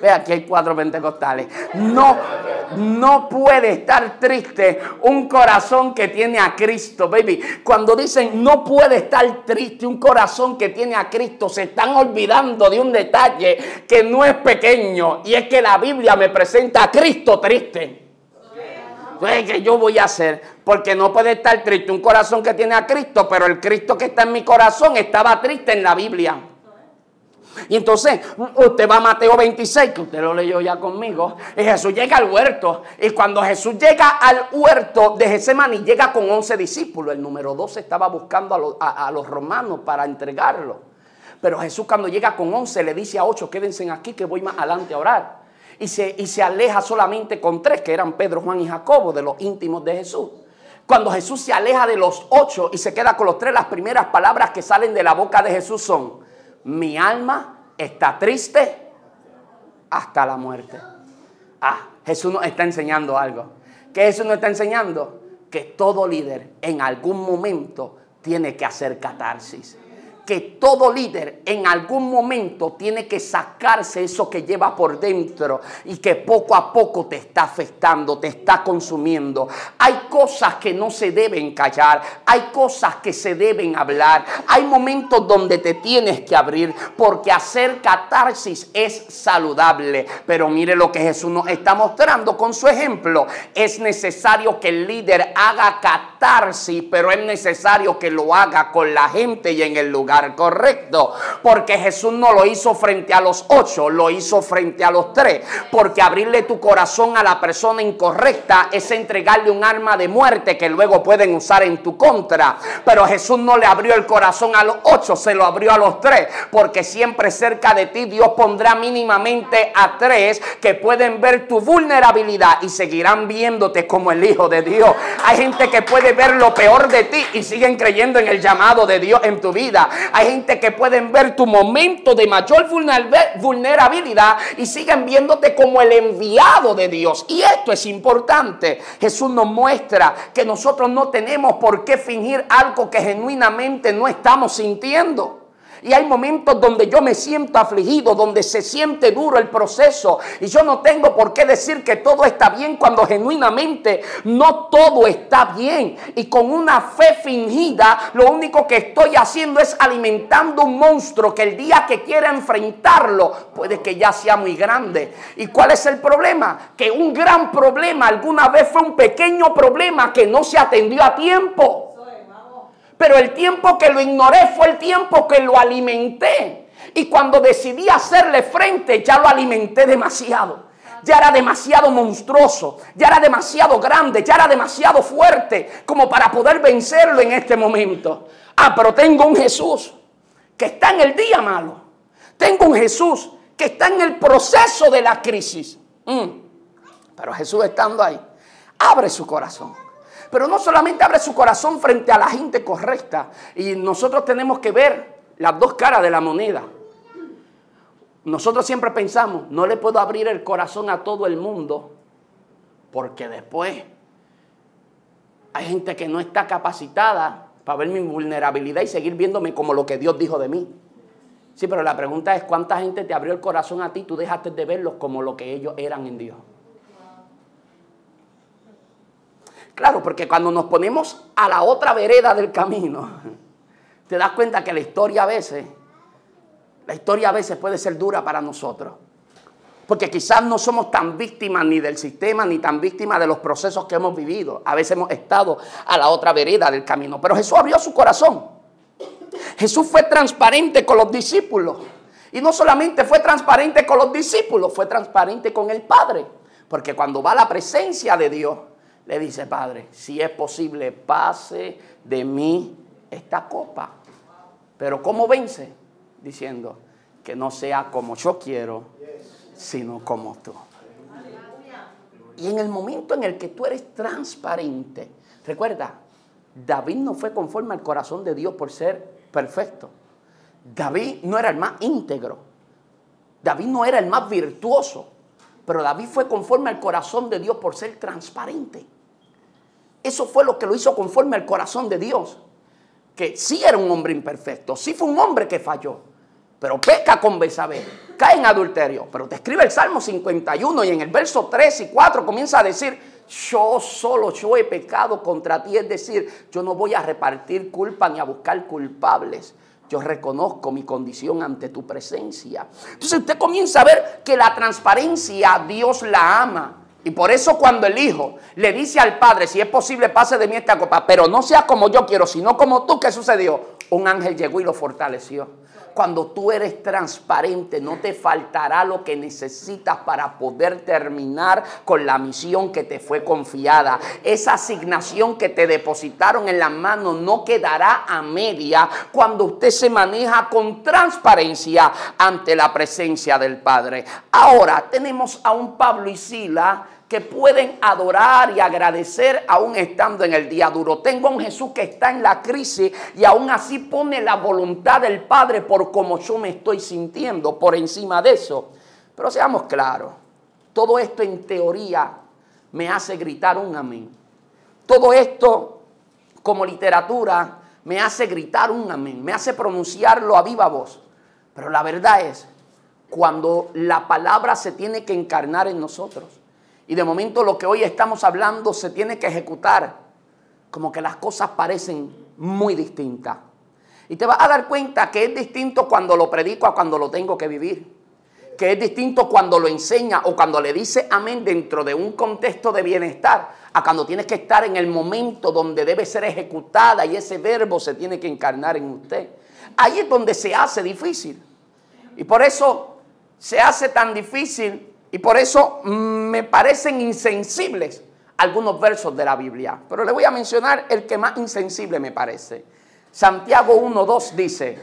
Ve, aquí hay cuatro pentecostales. No, no puede estar triste un corazón que tiene a Cristo, baby. Cuando dicen no puede estar triste un corazón que tiene a Cristo, se están olvidando de un detalle que no es pequeño. Y es que la Biblia me presenta a Cristo triste. ¿Qué yo voy a hacer? Porque no puede estar triste un corazón que tiene a Cristo, pero el Cristo que está en mi corazón estaba triste en la Biblia. Y entonces usted va a Mateo 26, que usted lo leyó ya conmigo, y Jesús llega al huerto. Y cuando Jesús llega al huerto de Getsemaní, llega con 11 discípulos. El número 12 estaba buscando a los, romanos para entregarlo. Pero Jesús cuando llega con 11 le dice a 8, quédense aquí que voy más adelante a orar. Y se, y se aleja solamente con tres, que eran Pedro, Juan y Jacobo, de los íntimos de Jesús. Cuando Jesús se aleja de los ocho y se queda con los tres, las primeras palabras que salen de la boca de Jesús son, mi alma está triste hasta la muerte. Ah, Jesús nos está enseñando algo. ¿Qué Jesús nos está enseñando? Que todo líder en algún momento tiene que hacer catarsis que todo líder en algún momento tiene que sacarse eso que lleva por dentro y que poco a poco te está afectando, te está consumiendo. Hay cosas que no se deben callar, hay cosas que se deben hablar, hay momentos donde te tienes que abrir porque hacer catarsis es saludable. Pero mire lo que Jesús nos está mostrando con su ejemplo. Es necesario que el líder haga catarsis, pero es necesario que lo haga con la gente y en el lugar correcto. Porque Jesús no lo hizo frente a los ocho, lo hizo frente a los tres. Porque abrirle tu corazón a la persona incorrecta es entregarle un arma de muerte que luego pueden usar en tu contra. Pero Jesús no le abrió el corazón a los ocho, se lo abrió a los tres. Porque siempre cerca de ti Dios pondrá mínimamente a tres que pueden ver tu vulnerabilidad y seguirán viéndote como el Hijo de Dios. Hay gente que puede ver lo peor de ti y siguen creyendo en el llamado de Dios en tu vida. Hay gente que pueden ver tu momento de mayor vulnerabilidad y siguen viéndote como el enviado de Dios. Y esto es importante. Jesús nos muestra que nosotros no tenemos por qué fingir algo que genuinamente no estamos sintiendo. Y hay momentos donde yo me siento afligido, donde se siente duro el proceso. Y yo no tengo por qué decir que todo está bien cuando genuinamente no todo está bien. Y con una fe fingida, lo único que estoy haciendo es alimentando un monstruo que el día que quiera enfrentarlo puede que ya sea muy grande. ¿Y cuál es el problema? Que un gran problema alguna vez fue un pequeño problema que no se atendió a tiempo. Pero el tiempo que lo ignoré fue el tiempo que lo alimenté. Y cuando decidí hacerle frente, ya lo alimenté demasiado. ya era demasiado monstruoso, ya era demasiado grande, ya era demasiado fuerte como para poder vencerlo en este momento. Ah, pero tengo un Jesús que está en el día malo. Tengo un Jesús que está en el proceso de la crisis. Mm. Pero Jesús estando ahí, abre su corazón. Pero no solamente abre su corazón frente a la gente correcta. Y nosotros tenemos que ver las dos caras de la moneda. Nosotros siempre pensamos, no le puedo abrir el corazón a todo el mundo, porque después hay gente que no está capacitada para ver mi vulnerabilidad y seguir viéndome como lo que Dios dijo de mí. Sí, pero la pregunta es, ¿cuánta gente te abrió el corazón a ti? Tú dejaste de verlos como lo que ellos eran en Dios. Claro, porque cuando nos ponemos a la otra vereda del camino, [laughs] te das cuenta que la historia a veces la historia a veces puede ser dura para nosotros. Porque quizás no somos tan víctimas ni del sistema, ni tan víctimas de los procesos que hemos vivido. A veces hemos estado a la otra vereda del camino. Pero Jesús abrió su corazón. Jesús fue transparente con los discípulos. Y no solamente fue transparente con los discípulos, fue transparente con el Padre. Porque cuando va a la presencia de Dios, le dice, Padre, si es posible, pase de mí esta copa. Pero ¿cómo vence? diciendo que no sea como yo quiero, sino como tú. Y en el momento en el que tú eres transparente, recuerda, David no fue conforme al corazón de Dios por ser perfecto. David no era el más íntegro. David no era el más virtuoso. Pero David fue conforme al corazón de Dios por ser transparente. Eso fue lo que lo hizo conforme al corazón de Dios. Que sí era un hombre imperfecto, sí fue un hombre que falló pero peca con Besabé, cae en adulterio. Pero te escribe el Salmo 51 y en el verso 3 y 4 comienza a decir, yo solo, yo he pecado contra ti. Es decir, yo no voy a repartir culpa ni a buscar culpables. Yo reconozco mi condición ante tu presencia. Entonces usted comienza a ver que la transparencia Dios la ama. Y por eso cuando el hijo le dice al padre, si es posible, pase de mí esta copa, pero no sea como yo quiero, sino como tú, ¿qué sucedió? Un ángel llegó y lo fortaleció. Cuando tú eres transparente, no te faltará lo que necesitas para poder terminar con la misión que te fue confiada. Esa asignación que te depositaron en la mano no quedará a media cuando usted se maneja con transparencia ante la presencia del Padre. Ahora tenemos a un Pablo y Sila que pueden adorar y agradecer aún estando en el día duro. Tengo a un Jesús que está en la crisis y aún así pone la voluntad del Padre por como yo me estoy sintiendo por encima de eso. Pero seamos claros, todo esto en teoría me hace gritar un amén. Todo esto como literatura me hace gritar un amén, me hace pronunciarlo a viva voz. Pero la verdad es, cuando la palabra se tiene que encarnar en nosotros, y de momento lo que hoy estamos hablando se tiene que ejecutar. Como que las cosas parecen muy distintas. Y te vas a dar cuenta que es distinto cuando lo predico a cuando lo tengo que vivir. Que es distinto cuando lo enseña o cuando le dice amén dentro de un contexto de bienestar, a cuando tienes que estar en el momento donde debe ser ejecutada y ese verbo se tiene que encarnar en usted. Ahí es donde se hace difícil. Y por eso se hace tan difícil y por eso mm, me parecen insensibles algunos versos de la Biblia. Pero le voy a mencionar el que más insensible me parece. Santiago 1.2 dice,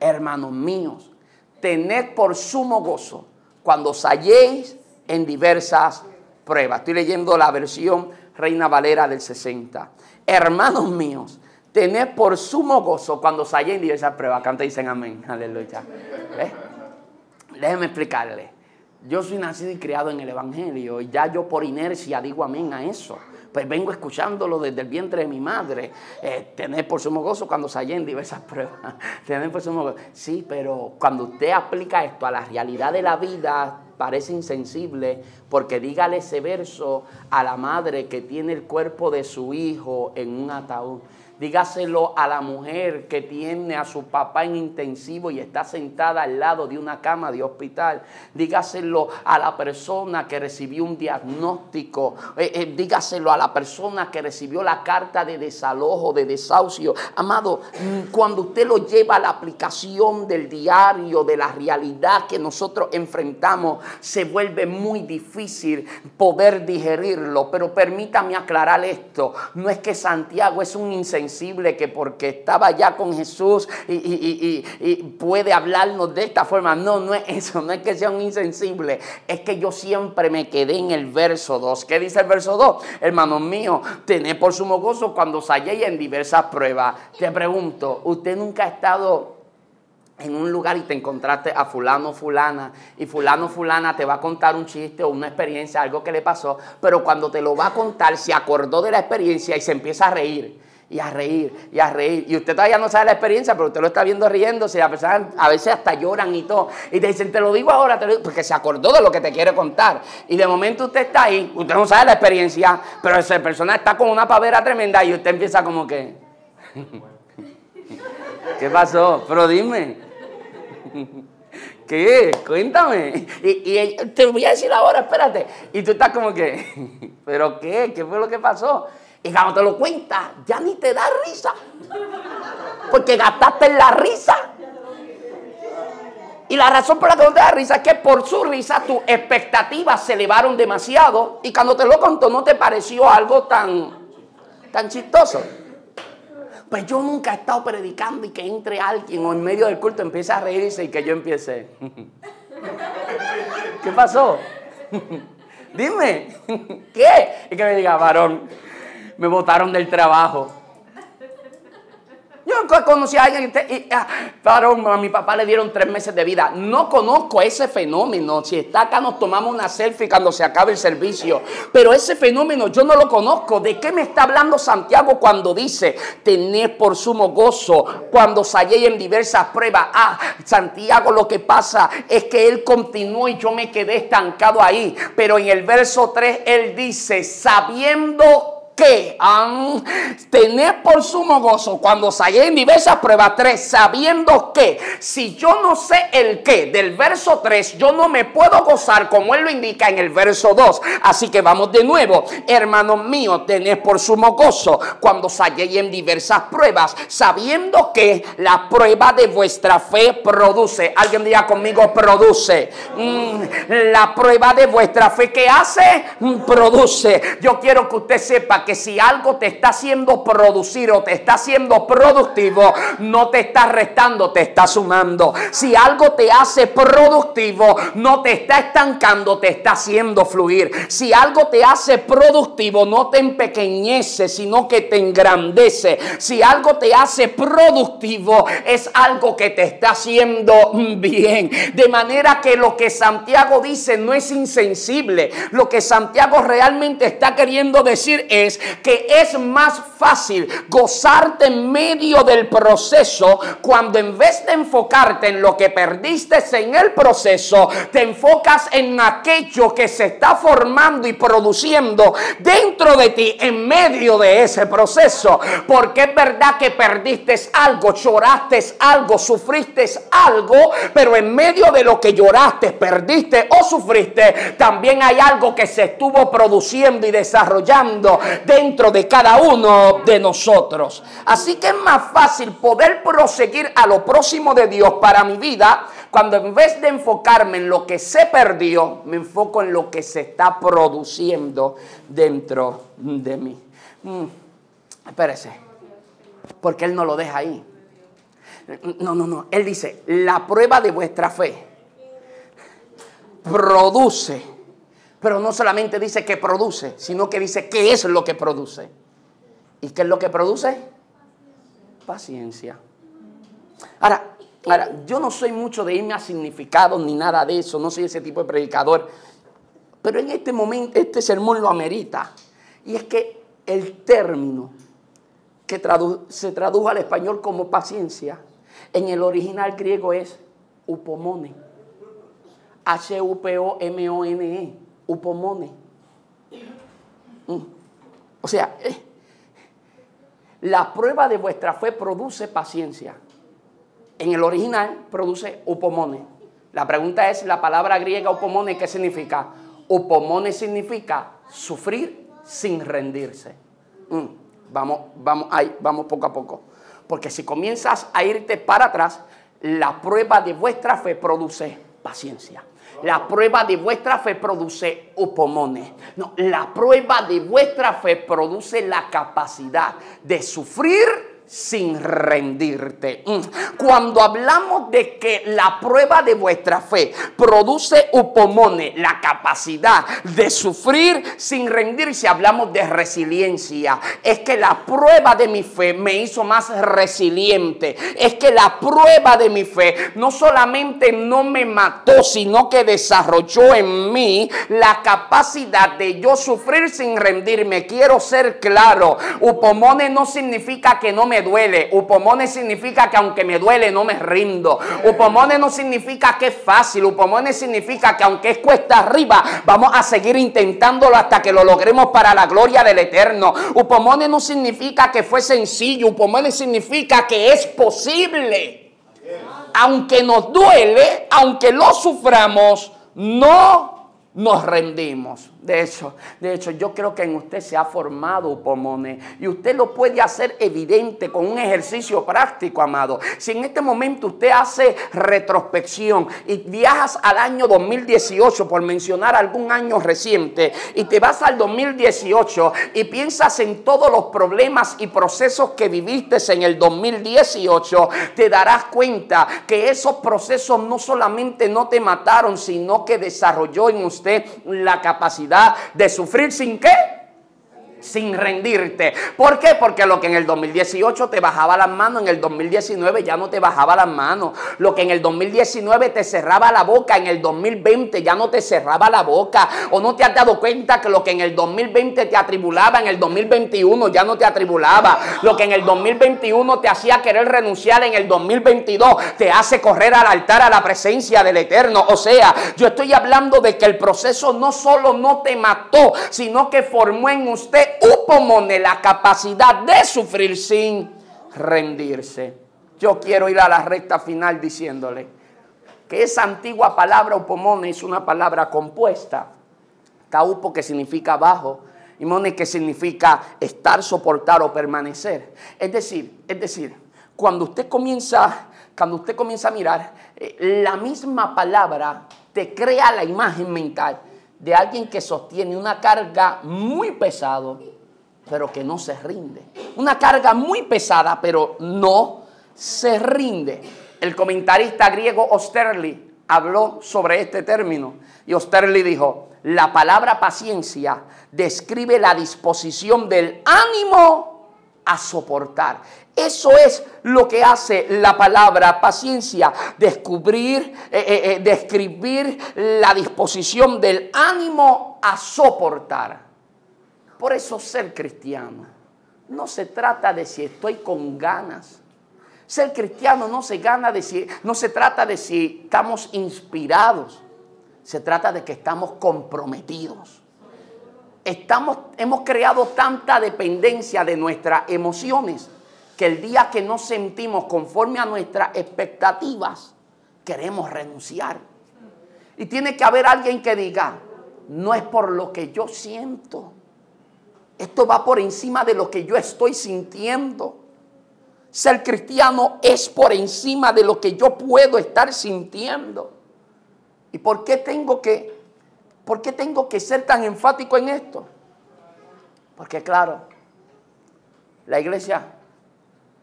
hermanos míos, tened por sumo gozo cuando os halléis en diversas pruebas. Estoy leyendo la versión Reina Valera del 60. Hermanos míos, tened por sumo gozo cuando os halléis en diversas pruebas. Canta dicen amén. Aleluya. Déjenme explicarle. Yo soy nacido y criado en el Evangelio y ya yo por inercia digo amén a eso. Pues vengo escuchándolo desde el vientre de mi madre. Eh, tener por sumo gozo cuando se en diversas pruebas. [laughs] tener por sumo gozo. Sí, pero cuando usted aplica esto a la realidad de la vida, parece insensible porque dígale ese verso a la madre que tiene el cuerpo de su hijo en un ataúd. Dígaselo a la mujer que tiene a su papá en intensivo y está sentada al lado de una cama de hospital. Dígaselo a la persona que recibió un diagnóstico. Eh, eh, dígaselo a la persona que recibió la carta de desalojo, de desahucio. Amado, mm, cuando usted lo lleva a la aplicación del diario, de la realidad que nosotros enfrentamos, se vuelve muy difícil poder digerirlo. Pero permítame aclarar esto. No es que Santiago es un incendio que porque estaba ya con Jesús y, puede hablarnos de esta forma. No, no es eso, no es que sea un insensible, es que yo siempre me quedé en el verso 2. ¿Qué dice el verso 2? Hermanos míos, tened por sumo gozo cuando os en diversas pruebas. Te pregunto, ¿usted nunca ha estado en un lugar y te encontraste a fulano, fulana, y fulano, fulana te va a contar un chiste o una experiencia, algo que le pasó, pero cuando te lo va a contar se acordó de la experiencia y se empieza a reír y a reír y a reír. Y usted todavía no sabe la experiencia, pero usted lo está viendo riéndose. A, a veces hasta lloran y todo. Y te dicen, te lo digo ahora, porque se acordó de lo que te quiere contar. Y de momento usted está ahí, usted no sabe la experiencia, pero esa persona está con una pavera tremenda y usted empieza como que. [laughs] ¿Qué pasó? Pero dime. [laughs] ¿Qué? Cuéntame. Y, y, te voy a decir ahora, espérate. Y tú estás como que, [laughs] ¿pero qué? ¿Qué fue lo que pasó? Y cuando te lo cuentas, ya ni te da risa. Porque gastaste la risa. Y la razón por la que no te da risa es que por su risa tus expectativas se elevaron demasiado. Y cuando te lo contó no te pareció algo tan, tan chistoso. Pues yo nunca he estado predicando y que entre alguien o en medio del culto empiece a reírse y que yo empiece. [laughs] ¿Qué pasó? [laughs] Dime, [laughs] ¿qué? Y que me diga, varón, me botaron del trabajo. Yo conocí a alguien y, ah, a mi papá le dieron tres meses de vida. No conozco ese fenómeno. Si está acá nos tomamos una selfie cuando se acabe el servicio. Pero ese fenómeno yo no lo conozco. ¿De qué me está hablando Santiago cuando dice tener por sumo gozo cuando salí en diversas pruebas? Ah, Santiago lo que pasa es que él continuó y yo me quedé estancado ahí. Pero en el verso 3 él dice, sabiendo que han por sumo gozo cuando salí en diversas pruebas 3, sabiendo que si yo no sé el qué del verso 3, yo no me puedo gozar como él lo indica en el verso 2. Así que vamos de nuevo, hermanos míos, tened por sumo gozo cuando salí en diversas pruebas, sabiendo que la prueba de vuestra fe produce. Alguien diga conmigo, produce. Mm, la prueba de vuestra fe que hace, mm, produce. Yo quiero que usted sepa que si algo te está haciendo producir o te está haciendo productivo, no te está restando, te está sumando. Si algo te hace productivo, no te está estancando, te está haciendo fluir. Si algo te hace productivo, no te empequeñece, sino que te engrandece. Si algo te hace productivo, es algo que te está haciendo bien. De manera que lo que Santiago dice no es insensible. Lo que Santiago realmente está queriendo decir es que es más fácil gozarte en medio del proceso cuando en vez de enfocarte en lo que perdiste en el proceso, te enfocas en aquello que se está formando y produciendo dentro de ti en medio de ese proceso. Porque es verdad que perdiste algo, lloraste algo, sufriste algo, pero en medio de lo que lloraste, perdiste o sufriste, también hay algo que se estuvo produciendo y desarrollando dentro de cada uno de nosotros. Así que es más fácil poder proseguir a lo próximo de Dios para mi vida cuando en vez de enfocarme en lo que se perdió, me enfoco en lo que se está produciendo dentro de mí. Mm, espérese, porque Él no lo deja ahí. No, no, no. Él dice, la prueba de vuestra fe produce pero no solamente dice que produce, sino que dice qué es lo que produce. ¿Y qué es lo que produce? Paciencia. Ahora, ahora, yo no soy mucho de irme a significados ni nada de eso, no soy ese tipo de predicador. Pero en este momento, este sermón lo amerita. Y es que el término que se tradujo al español como paciencia, en el original griego es upomone. H-U-P-O-M-O-N-E upomone. Mm. O sea, eh, la prueba de vuestra fe produce paciencia. En el original produce upomone. La pregunta es, la palabra griega upomone, ¿qué significa? Upomone significa sufrir sin rendirse. Mm, vamos, vamos, ahí, vamos poco a poco. Porque si comienzas a irte para atrás, la prueba de vuestra fe produce paciencia. La prueba de vuestra fe produce upomone. No, la prueba de vuestra fe produce la capacidad de sufrir sin rendirte. Mm. Cuando hablamos de que la prueba de vuestra fe produce upomone, la capacidad de sufrir sin rendirse, hablamos de resiliencia. Es que la prueba de mi fe me hizo más resiliente. Es que la prueba de mi fe no solamente no me mató, sino que desarrolló en mí la capacidad de yo sufrir sin rendirme. Quiero ser claro, upomone no significa que no me duele. Upomone significa que aunque me duele no me rindo. Upomone no significa que es fácil. Upomone significa que aunque es cuesta arriba, vamos a seguir intentándolo hasta que lo logremos para la gloria del Eterno. Upomone no significa que fue sencillo. Upomone significa que es posible. Aunque nos duele, aunque lo suframos, no nos rendimos. De hecho, de hecho, yo creo que en usted se ha formado upomone y usted lo puede hacer evidente con un ejercicio práctico, amado. Si en este momento usted hace retrospección y viajas al año 2018, por mencionar algún año reciente, y te vas al 2018 y piensas en todos los problemas y procesos que viviste en el 2018, te darás cuenta que esos procesos no solamente no te mataron, sino que desarrolló en usted la capacidad de sufrir sin qué? Sin rendirte. ¿Por qué? Porque lo que en el 2018 te bajaba las manos, en el 2019 ya no te bajaba las manos. Lo que en el 2019 te cerraba la boca, en el 2020 ya no te cerraba la boca. O no te has dado cuenta que lo que en el 2020 te atribulaba, en el 2021 ya no te atribulaba. Lo que en el 2021 te hacía querer renunciar, en el 2022 te hace correr al altar a la presencia del Eterno. O sea, yo estoy hablando de que el proceso no solo no te mató, sino que formó en usted upomone la capacidad de sufrir sin rendirse. Yo quiero ir a la recta final diciéndole que esa antigua palabra upomone es una palabra compuesta. Taupo que significa bajo y mone que significa estar, soportar o permanecer. Es decir, es decir, cuando usted comienza, cuando usted comienza a mirar, eh, la misma palabra te crea la imagen mental de alguien que sostiene una carga muy pesado, pero que no se rinde. Una carga muy pesada, pero no se rinde. El comentarista griego Osterli habló sobre este término y Osterli dijo, la palabra paciencia describe la disposición del ánimo a soportar. Eso es lo que hace la palabra paciencia, descubrir, eh, eh, eh, describir la disposición del ánimo a soportar. Por eso ser cristiano no se trata de si estoy con ganas. Ser cristiano no se gana de si, no se trata de si estamos inspirados. Se trata de que estamos comprometidos. Hemos creado tanta dependencia de nuestras emociones que el día que nos sentimos conforme a nuestras expectativas, queremos renunciar. Y tiene que haber alguien que diga, no es por lo que yo siento. Esto va por encima de lo que yo estoy sintiendo. Ser cristiano es por encima de lo que yo puedo estar sintiendo. ¿Y por qué tengo que, por qué tengo que ser tan enfático en esto? Porque claro, la iglesia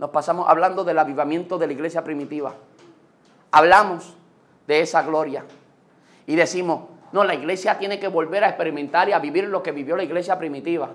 nos pasamos hablando del avivamiento de la iglesia primitiva. Hablamos de esa gloria y decimos, no, la iglesia tiene que volver a experimentar y a vivir lo que vivió la iglesia primitiva.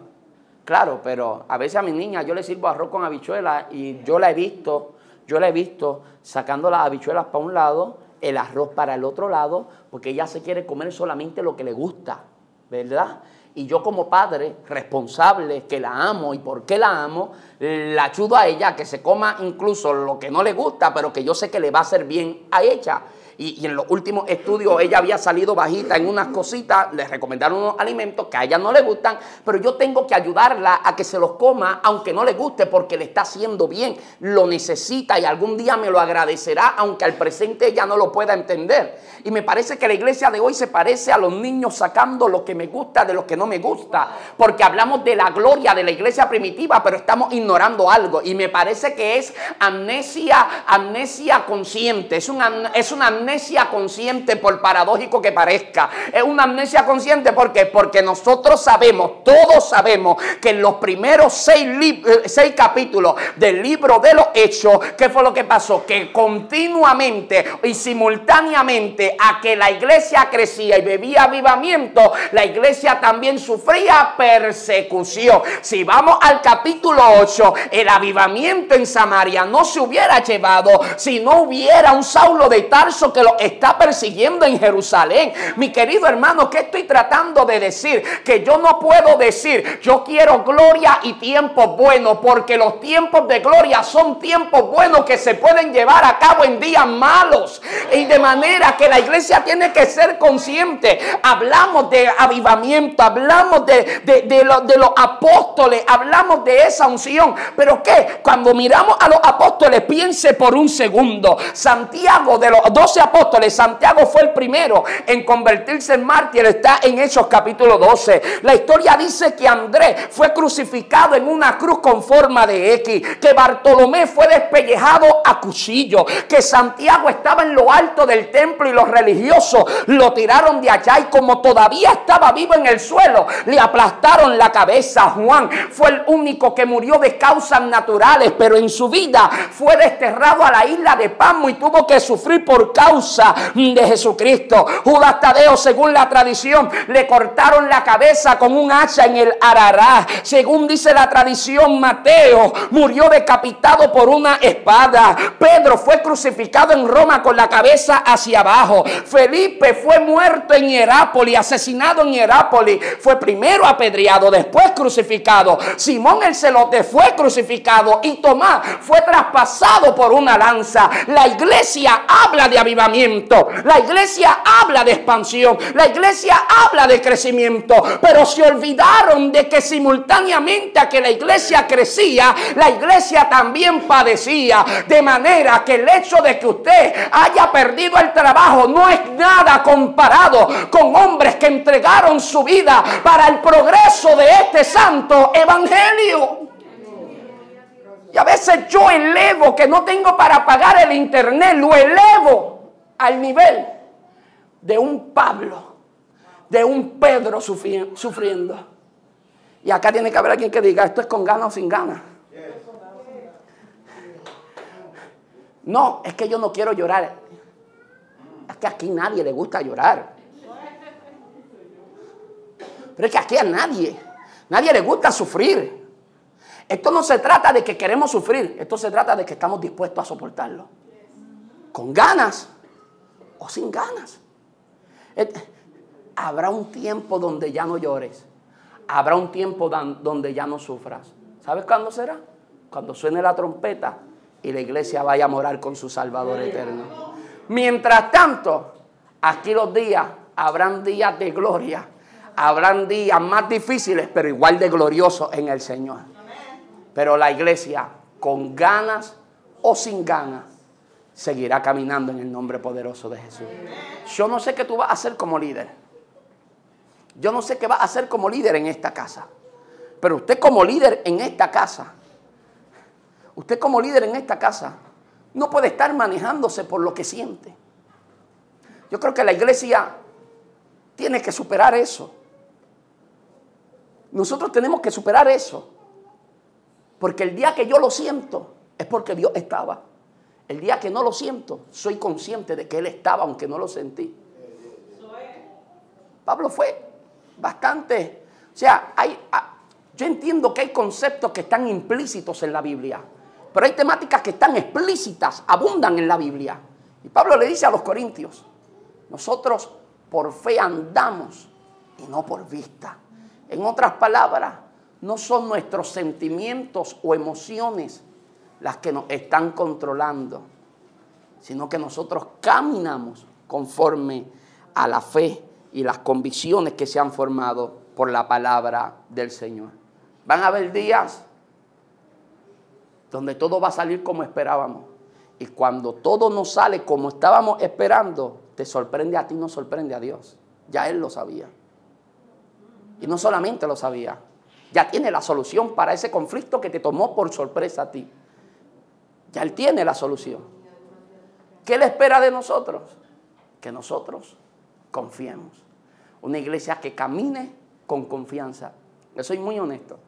Claro, pero a veces a mi niña yo le sirvo arroz con habichuelas y yo la he visto, yo la he visto sacando las habichuelas para un lado, el arroz para el otro lado, porque ella se quiere comer solamente lo que le gusta, ¿verdad? Y yo como padre responsable que la amo y por qué la amo, la ayudo a ella a que se coma incluso lo que no le gusta, pero que yo sé que le va a hacer bien a ella. Y, en los últimos estudios ella había salido bajita en unas cositas, le recomendaron unos alimentos que a ella no le gustan, pero yo tengo que ayudarla a que se los coma aunque no le guste porque le está haciendo bien, lo necesita y algún día me lo agradecerá aunque al presente ella no lo pueda entender. Y me parece que la iglesia de hoy se parece a los niños sacando lo que me gusta de lo que no me gusta, porque hablamos de la gloria de la iglesia primitiva, pero estamos ignorando algo. Y me parece que es amnesia, amnesia consciente, es una, es una amnesia consciente por paradójico que parezca, es una amnesia consciente porque porque nosotros sabemos, todos sabemos que en los primeros seis, eh, seis capítulos del libro de los hechos, ¿qué fue lo que pasó? Que continuamente y simultáneamente a que la iglesia crecía y bebía avivamiento, la iglesia también sufría persecución. Si vamos al capítulo 8, el avivamiento en Samaria no se hubiera llevado si no hubiera un Saulo de Tarso lo está persiguiendo en Jerusalén. Mi querido hermano, ¿qué estoy tratando de decir? Que yo no puedo decir, yo quiero gloria y tiempos buenos, porque los tiempos de gloria son tiempos buenos que se pueden llevar a cabo en días malos. Y de manera que la iglesia tiene que ser consciente. Hablamos de avivamiento, hablamos de, de, los apóstoles, hablamos de esa unción. Pero que cuando miramos a los apóstoles, piense por un segundo. Santiago, de los doce apóstoles, Santiago fue el primero en convertirse en mártir. Está en Hechos capítulo 12. La historia dice que Andrés fue crucificado en una cruz con forma de X. Que Bartolomé fue despellejado a cuchillo. Que Santiago estaba en lo alto del templo y los religiosos lo tiraron de allá. Y como todavía estaba vivo en el suelo, le aplastaron la cabeza. Juan fue el único que murió de causas naturales, pero en su vida fue desterrado a la isla de Pamo y tuvo que sufrir por causa de Jesucristo. Judas Tadeo, según la tradición, le cortaron la cabeza con un hacha en el Arará. Según dice la tradición, Mateo murió decapitado por una espada. Pedro fue crucificado en Roma con la cabeza hacia abajo. Felipe fue muerto en Hierápolis, asesinado en Hierápolis. Fue primero apedreado, después crucificado. Simón el celote fue crucificado y Tomás fue traspasado por una lanza. La iglesia habla de. La iglesia habla de expansión. La iglesia habla de crecimiento. Pero se olvidaron de que simultáneamente a que la iglesia crecía, la iglesia también padecía. De manera que el hecho de que usted haya perdido el trabajo no es nada comparado con hombres que entregaron su vida para el progreso de este santo evangelio. Y a veces yo elevo que no tengo para pagar el internet, lo elevo al nivel de un Pablo, de un Pedro sufriendo. Y acá tiene que haber alguien que diga, esto es con ganas o sin ganas. No, es que yo no quiero llorar. Es que aquí nadie le gusta llorar. Pero es que aquí a nadie, nadie le gusta sufrir. Esto no se trata de que queremos sufrir, esto se trata de que estamos dispuestos a soportarlo. Con ganas o sin ganas. Habrá un tiempo donde ya no llores. Habrá un tiempo donde ya no sufras. ¿Sabes cuándo será? Cuando suene la trompeta y la iglesia vaya a morar con su Salvador eterno. Mientras tanto, aquí los días habrán días de gloria. Habrán días más difíciles, pero igual de gloriosos en el Señor. Pero la iglesia, con ganas o sin ganas, seguirá caminando en el nombre poderoso de Jesús. Yo no sé qué tú vas a hacer como líder. Yo no sé qué vas a hacer como líder en esta casa. Pero usted como líder en esta casa, usted como líder en esta casa, no puede estar manejándose por lo que siente. Yo creo que la iglesia tiene que superar eso. Nosotros tenemos que superar eso. Porque el día que yo lo siento es porque Dios estaba. El día que no lo siento, soy consciente de que Él estaba aunque no lo sentí. Pablo fue bastante, o sea, hay, ah, yo entiendo que hay conceptos que están implícitos en la Biblia, pero hay temáticas que están explícitas, abundan en la Biblia. Y Pablo le dice a los corintios, nosotros por fe andamos y no por vista. En otras palabras, no son nuestros sentimientos o emociones las que nos están controlando. sino que nosotros caminamos conforme a la fe y las convicciones que se han formado por la palabra del Señor. Van a haber días donde todo va a salir como esperábamos. Y cuando todo no sale como estábamos esperando, te sorprende a ti, no sorprende a Dios. Ya Él lo sabía. Y no solamente lo sabía, ya tiene la solución para ese conflicto que te tomó por sorpresa a ti. Ya Él tiene la solución. ¿Qué le espera de nosotros? Que nosotros confiemos. Una iglesia que camine con confianza. Yo soy muy honesto.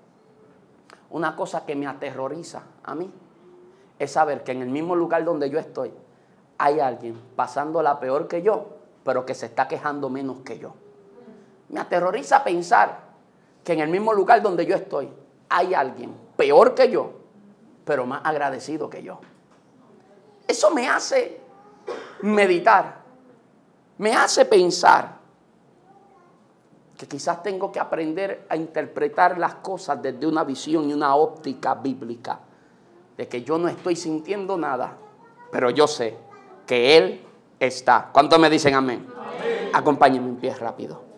Una cosa que me aterroriza a mí es saber que en el mismo lugar donde yo estoy hay alguien pasándola peor que yo, pero que se está quejando menos que yo. Me aterroriza pensar que en el mismo lugar donde yo estoy hay alguien peor que yo, pero más agradecido que yo. Eso me hace meditar, me hace pensar que quizás tengo que aprender a interpretar las cosas desde una visión y una óptica bíblica, de que yo no estoy sintiendo nada, pero yo sé que Él está. ¿Cuántos me dicen amén? amén. Acompáñenme en pie rápido.